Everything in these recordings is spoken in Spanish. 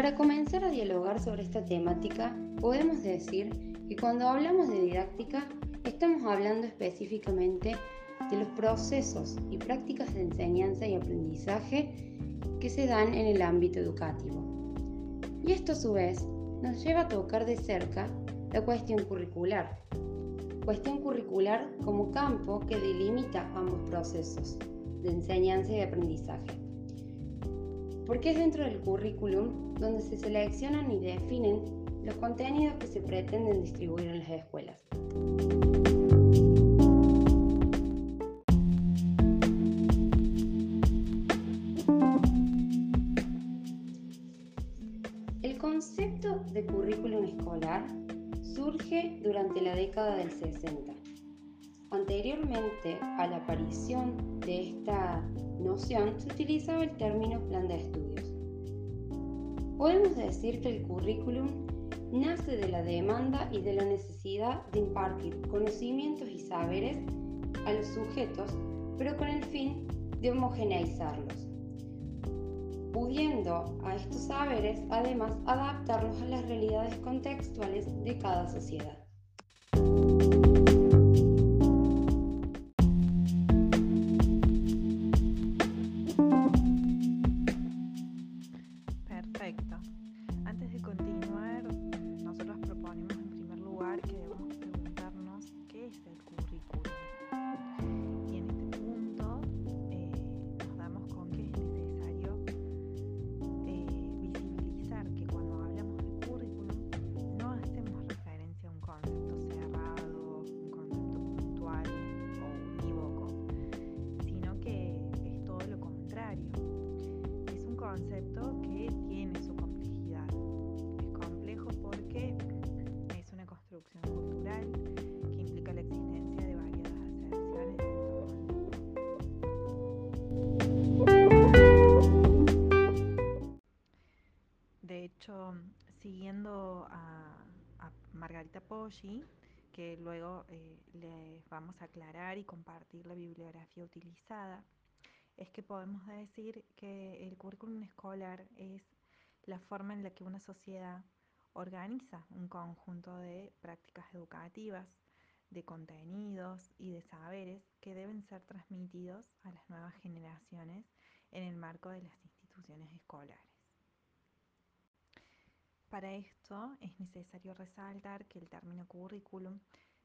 Para comenzar a dialogar sobre esta temática, podemos decir que cuando hablamos de didáctica, estamos hablando específicamente de los procesos y prácticas de enseñanza y aprendizaje que se dan en el ámbito educativo. Y esto a su vez nos lleva a tocar de cerca la cuestión curricular. Cuestión curricular como campo que delimita ambos procesos de enseñanza y aprendizaje. Porque es dentro del currículum donde se seleccionan y definen los contenidos que se pretenden distribuir en las escuelas. El concepto de currículum escolar surge durante la década del 60. Anteriormente a la aparición de esta noción se utilizaba el término plan de estudios. Podemos decir que el currículum nace de la demanda y de la necesidad de impartir conocimientos y saberes a los sujetos, pero con el fin de homogeneizarlos, pudiendo a estos saberes además adaptarlos a las realidades contextuales de cada sociedad. Que luego eh, les vamos a aclarar y compartir la bibliografía utilizada, es que podemos decir que el currículum escolar es la forma en la que una sociedad organiza un conjunto de prácticas educativas, de contenidos y de saberes que deben ser transmitidos a las nuevas generaciones en el marco de las instituciones escolares. Para esto es necesario resaltar que el término currículum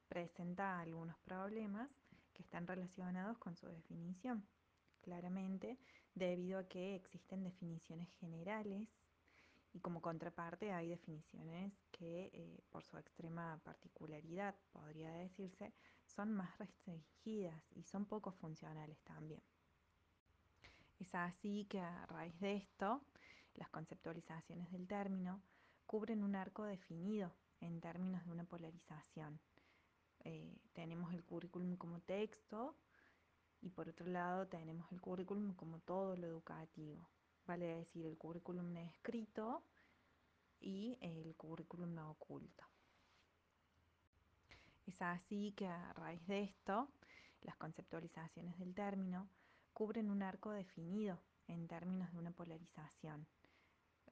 presenta algunos problemas que están relacionados con su definición claramente, debido a que existen definiciones generales y como contraparte hay definiciones que, eh, por su extrema particularidad, podría decirse, son más restringidas y son poco funcionales también. Es así que a raíz de esto, las conceptualizaciones del término cubren un arco definido en términos de una polarización. Eh, tenemos el currículum como texto y por otro lado tenemos el currículum como todo lo educativo, vale decir, el currículum escrito y el currículum no oculto. Es así que a raíz de esto, las conceptualizaciones del término cubren un arco definido en términos de una polarización.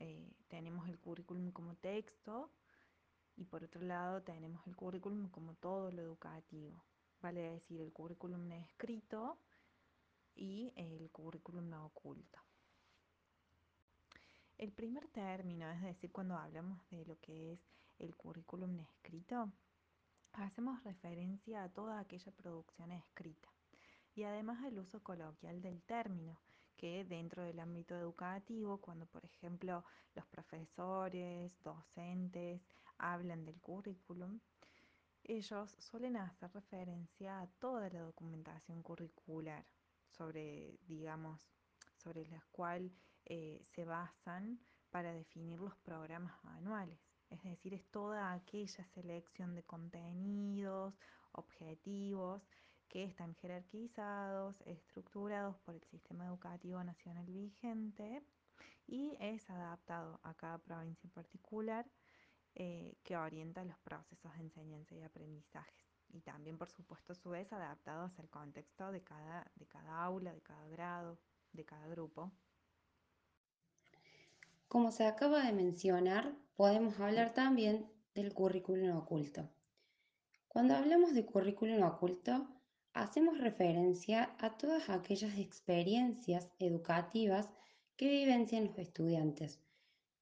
Eh, tenemos el currículum como texto y por otro lado tenemos el currículum como todo lo educativo, vale decir, el currículum escrito y el currículum no oculto. El primer término, es decir, cuando hablamos de lo que es el currículum escrito, hacemos referencia a toda aquella producción escrita y además al uso coloquial del término, que dentro del ámbito educativo, cuando por ejemplo los profesores, docentes hablan del currículum, ellos suelen hacer referencia a toda la documentación curricular sobre, digamos, sobre la cual eh, se basan para definir los programas anuales. Es decir, es toda aquella selección de contenidos, objetivos, que están jerarquizados, estructurados por el sistema educativo nacional vigente y es adaptado a cada provincia en particular eh, que orienta los procesos de enseñanza y aprendizajes. Y también, por supuesto, a su vez, adaptados al contexto de cada, de cada aula, de cada grado, de cada grupo. Como se acaba de mencionar, podemos hablar también del currículum oculto. Cuando hablamos de currículum oculto, hacemos referencia a todas aquellas experiencias educativas que vivencian los estudiantes,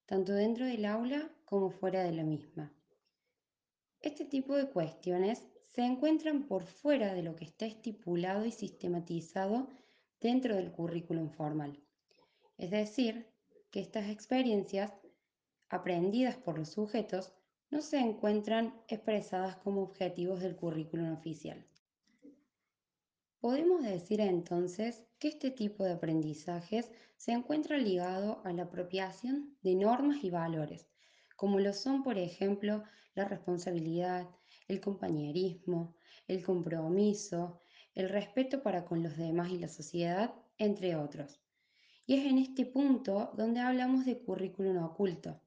tanto dentro del aula como fuera de la misma. Este tipo de cuestiones se encuentran por fuera de lo que está estipulado y sistematizado dentro del currículum formal. Es decir, que estas experiencias aprendidas por los sujetos no se encuentran expresadas como objetivos del currículum oficial. Podemos decir entonces que este tipo de aprendizajes se encuentra ligado a la apropiación de normas y valores, como lo son, por ejemplo, la responsabilidad, el compañerismo, el compromiso, el respeto para con los demás y la sociedad, entre otros. Y es en este punto donde hablamos de currículum oculto,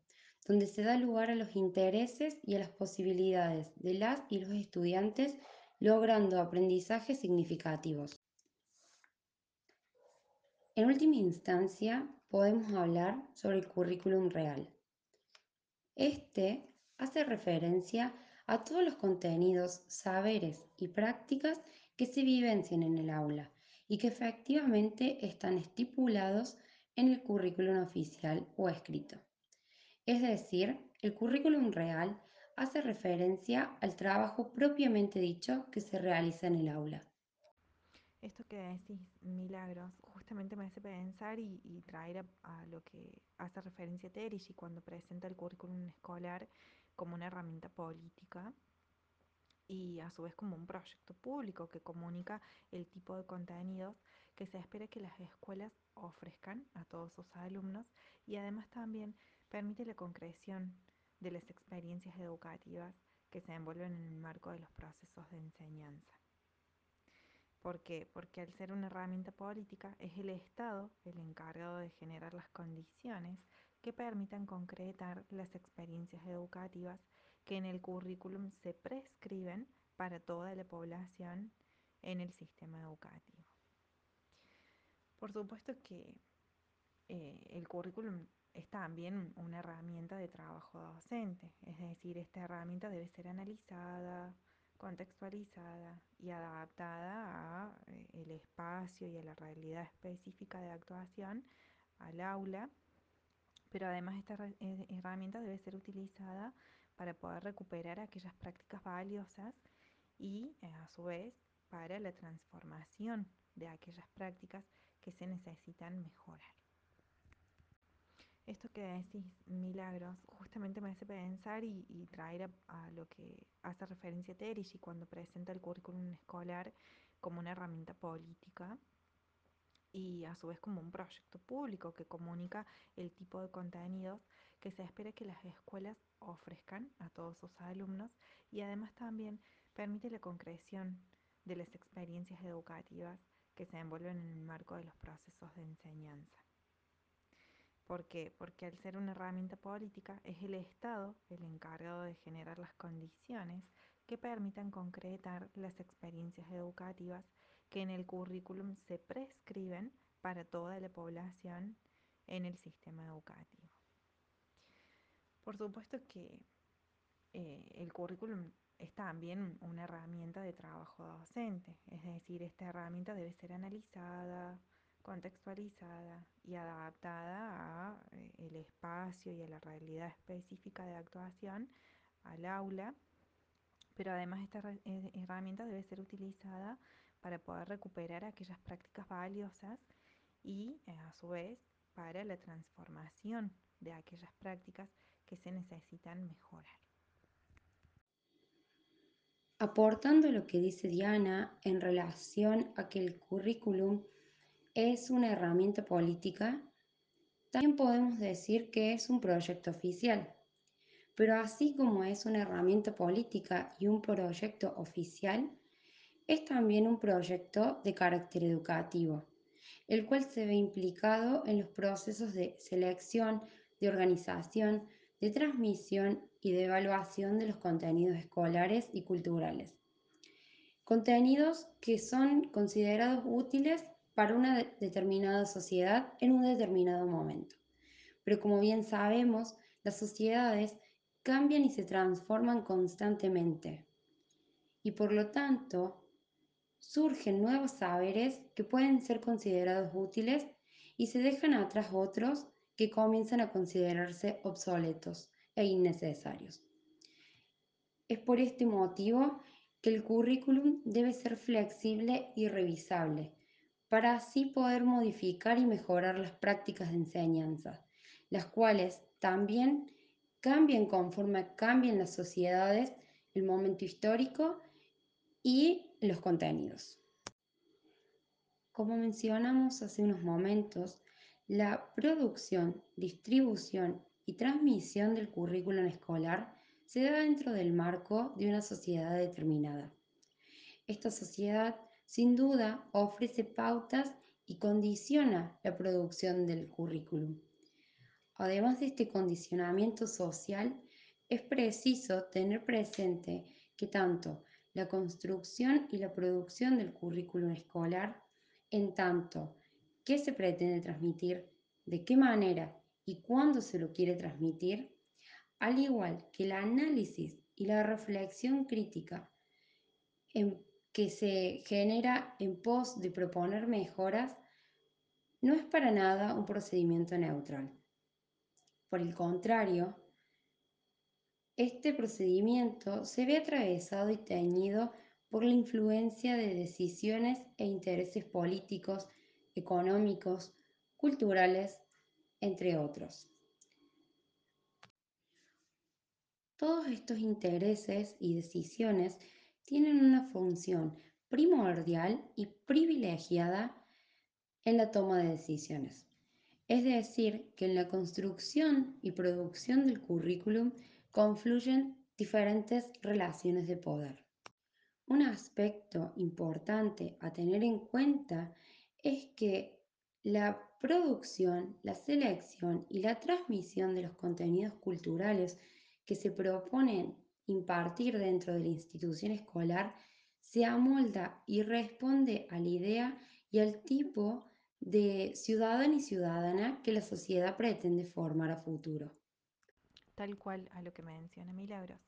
donde se da lugar a los intereses y a las posibilidades de las y los estudiantes logrando aprendizajes significativos. En última instancia, podemos hablar sobre el currículum real. Este hace referencia a todos los contenidos, saberes y prácticas que se vivencian en el aula y que efectivamente están estipulados en el currículum oficial o escrito. Es decir, el currículum real hace referencia al trabajo propiamente dicho que se realiza en el aula. Esto que decís, Milagros, justamente me hace pensar y, traer a, lo que hace referencia Terigi cuando presenta el currículum escolar como una herramienta política y a su vez como un proyecto público que comunica el tipo de contenidos que se espera que las escuelas ofrezcan a todos sus alumnos y además también permite la concreción de las experiencias educativas que se envuelven en el marco de los procesos de enseñanza. ¿Por qué? Porque al ser una herramienta política es el Estado el encargado de generar las condiciones que permitan concretar las experiencias educativas que en el currículum se prescriben para toda la población en el sistema educativo. Por supuesto que eh, el currículum es también una herramienta de trabajo docente, es decir, esta herramienta debe ser analizada, contextualizada y adaptada al eh, espacio y a la realidad específica de actuación, al aula pero además esta eh, herramienta debe ser utilizada para poder recuperar aquellas prácticas valiosas y eh, a su vez para la transformación de aquellas prácticas que se necesitan mejorar. Esto que decís, Milagros, justamente me hace pensar y, traer a, lo que hace referencia Terigi cuando presenta el currículum escolar como una herramienta política y a su vez como un proyecto público que comunica el tipo de contenidos que se espera que las escuelas ofrezcan a todos sus alumnos y además también permite la concreción de las experiencias educativas que se envuelven en el marco de los procesos de enseñanza. ¿Por qué? Porque al ser una herramienta política es el Estado el encargado de generar las condiciones que permitan concretar las experiencias educativas que en el currículum se prescriben para toda la población en el sistema educativo. Por supuesto que eh, el currículum es también una herramienta de trabajo docente, es decir, esta herramienta debe ser analizada, contextualizada y adaptada al eh, espacio y a la realidad específica de actuación, al aula, pero además esta eh, herramienta debe ser utilizada para poder recuperar aquellas prácticas valiosas y eh, a su vez para la transformación de aquellas prácticas que se necesitan mejorar. Aportando lo que dice Diana en relación a que el currículum es una herramienta política, también podemos decir que es un proyecto oficial. Pero así como es una herramienta política y un proyecto oficial, es también un proyecto de carácter educativo, el cual se ve implicado en los procesos de selección, de organización, de transmisión y de evaluación de los contenidos escolares y culturales. Contenidos que son considerados útiles para una determinada sociedad en un determinado momento. pero como bien sabemos, las sociedades cambian y se transforman constantemente. Y por lo tanto, surgen nuevos saberes que pueden ser considerados útiles y se dejan atrás otros que comienzan a considerarse obsoletos e innecesarios. Es por este motivo que el currículum debe ser flexible y revisable, para así poder modificar y mejorar las prácticas de enseñanza, las cuales también cambian conforme cambien las sociedades, el momento histórico y los contenidos. Como mencionamos hace unos momentos, la producción, distribución y transmisión del currículum escolar se da dentro del marco de una sociedad determinada. Esta sociedad, sin duda, ofrece pautas y condiciona la producción del currículum. Además de este condicionamiento social, es preciso tener presente que tanto la construcción y la producción del currículum escolar, en tanto qué se pretende transmitir, de qué manera y cuándo se lo quiere transmitir, al igual que el análisis y la reflexión crítica en que se genera en pos de proponer mejoras, no es para nada un procedimiento neutral. Por el contrario, este procedimiento se ve atravesado y teñido por la influencia de decisiones e intereses políticos, económicos, culturales, entre otros. Todos estos intereses y decisiones tienen una función primordial y privilegiada en la toma de decisiones. Es decir, que en la construcción y producción del currículum confluyen diferentes relaciones de poder. Un aspecto importante a tener en cuenta es que la producción, la selección y la transmisión de los contenidos culturales que se proponen impartir dentro de la institución escolar se amolda y responde a la idea y al tipo de ciudadano y ciudadana que la sociedad pretende formar a futuro. Tal cual a lo que menciona Milagros,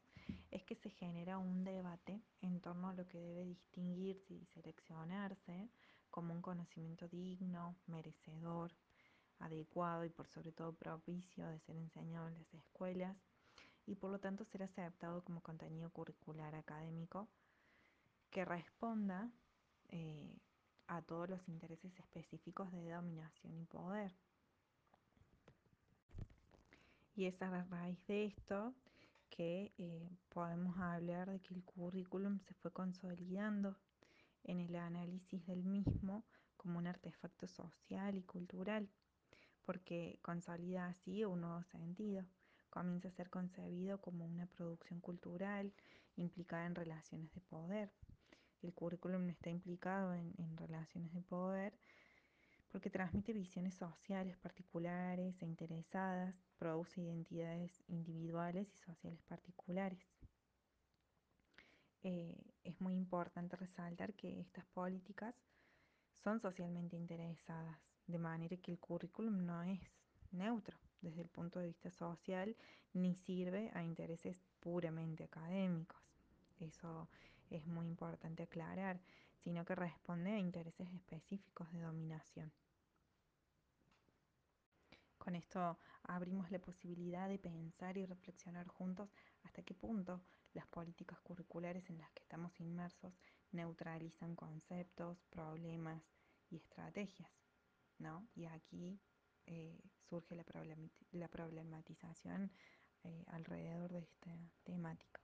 es que se genera un debate en torno a lo que debe distinguirse y seleccionarse como un conocimiento digno, merecedor, adecuado y por sobre todo propicio de ser enseñado en las escuelas y por lo tanto ser aceptado como contenido curricular académico que responda eh, a todos los intereses específicos de dominación y poder. Y es a raíz de esto que eh, podemos hablar de que el currículum se fue consolidando en el análisis del mismo como un artefacto social y cultural, porque consolida así un nuevo sentido. Comienza a ser concebido como una producción cultural implicada en relaciones de poder. El currículum está implicado en, en relaciones de poder porque transmite visiones sociales particulares e interesadas, produce identidades individuales y sociales particulares. Eh, es muy importante resaltar que estas políticas son socialmente interesadas, de manera que el currículum no es neutro desde el punto de vista social ni sirve a intereses puramente académicos. Eso es muy importante aclarar sino que responde a intereses específicos de dominación. Con esto abrimos la posibilidad de pensar y reflexionar juntos hasta qué punto las políticas curriculares en las que estamos inmersos neutralizan conceptos, problemas y estrategias. ¿no? Y aquí eh, surge la, problematización eh, alrededor de esta temática.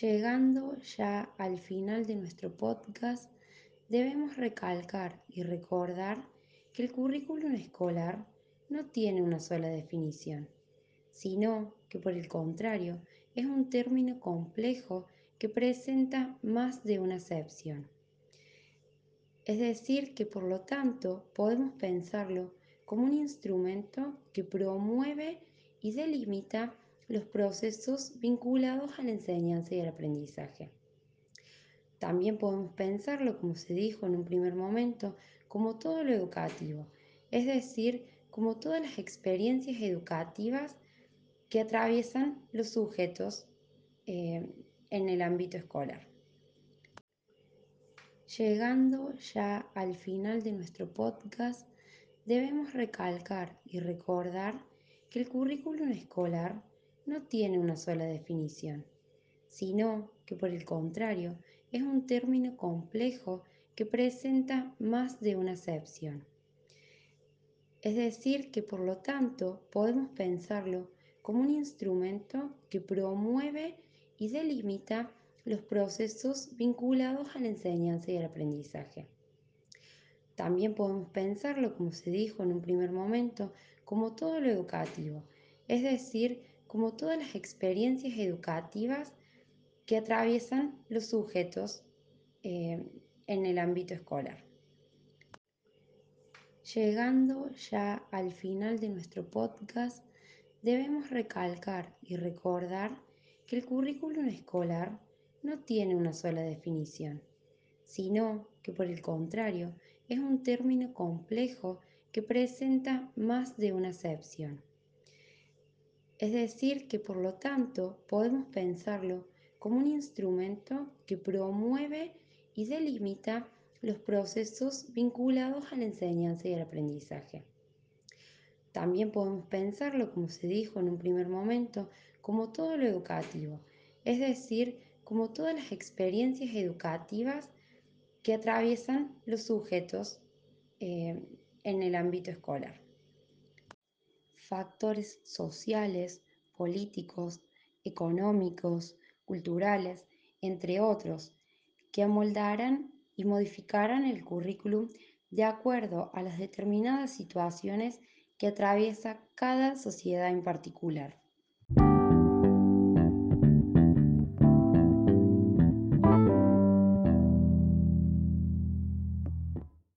Llegando ya al final de nuestro podcast, debemos recalcar y recordar que el currículum escolar no tiene una sola definición, sino que por el contrario es un término complejo que presenta más de una acepción. Es decir, que por lo tanto podemos pensarlo como un instrumento que promueve y delimita los procesos vinculados a la enseñanza y al aprendizaje. También podemos pensarlo, como se dijo en un primer momento, como todo lo educativo, es decir, como todas las experiencias educativas que atraviesan los sujetos eh, en el ámbito escolar. Llegando ya al final de nuestro podcast, debemos recalcar y recordar que el currículum escolar no tiene una sola definición, sino que por el contrario es un término complejo que presenta más de una acepción. Es decir, que por lo tanto podemos pensarlo como un instrumento que promueve y delimita los procesos vinculados a la enseñanza y al aprendizaje. También podemos pensarlo, como se dijo en un primer momento, como todo lo educativo, es decir, como todas las experiencias educativas que atraviesan los sujetos eh, en el ámbito escolar. Llegando ya al final de nuestro podcast, debemos recalcar y recordar que el currículum escolar no tiene una sola definición, sino que por el contrario es un término complejo que presenta más de una acepción. Es decir, que por lo tanto podemos pensarlo como un instrumento que promueve y delimita los procesos vinculados a la enseñanza y al aprendizaje. También podemos pensarlo, como se dijo en un primer momento, como todo lo educativo, es decir, como todas las experiencias educativas que atraviesan los sujetos eh, en el ámbito escolar. Factores sociales, políticos, económicos, culturales, entre otros, que amoldarán y modificarán el currículum de acuerdo a las determinadas situaciones que atraviesa cada sociedad en particular.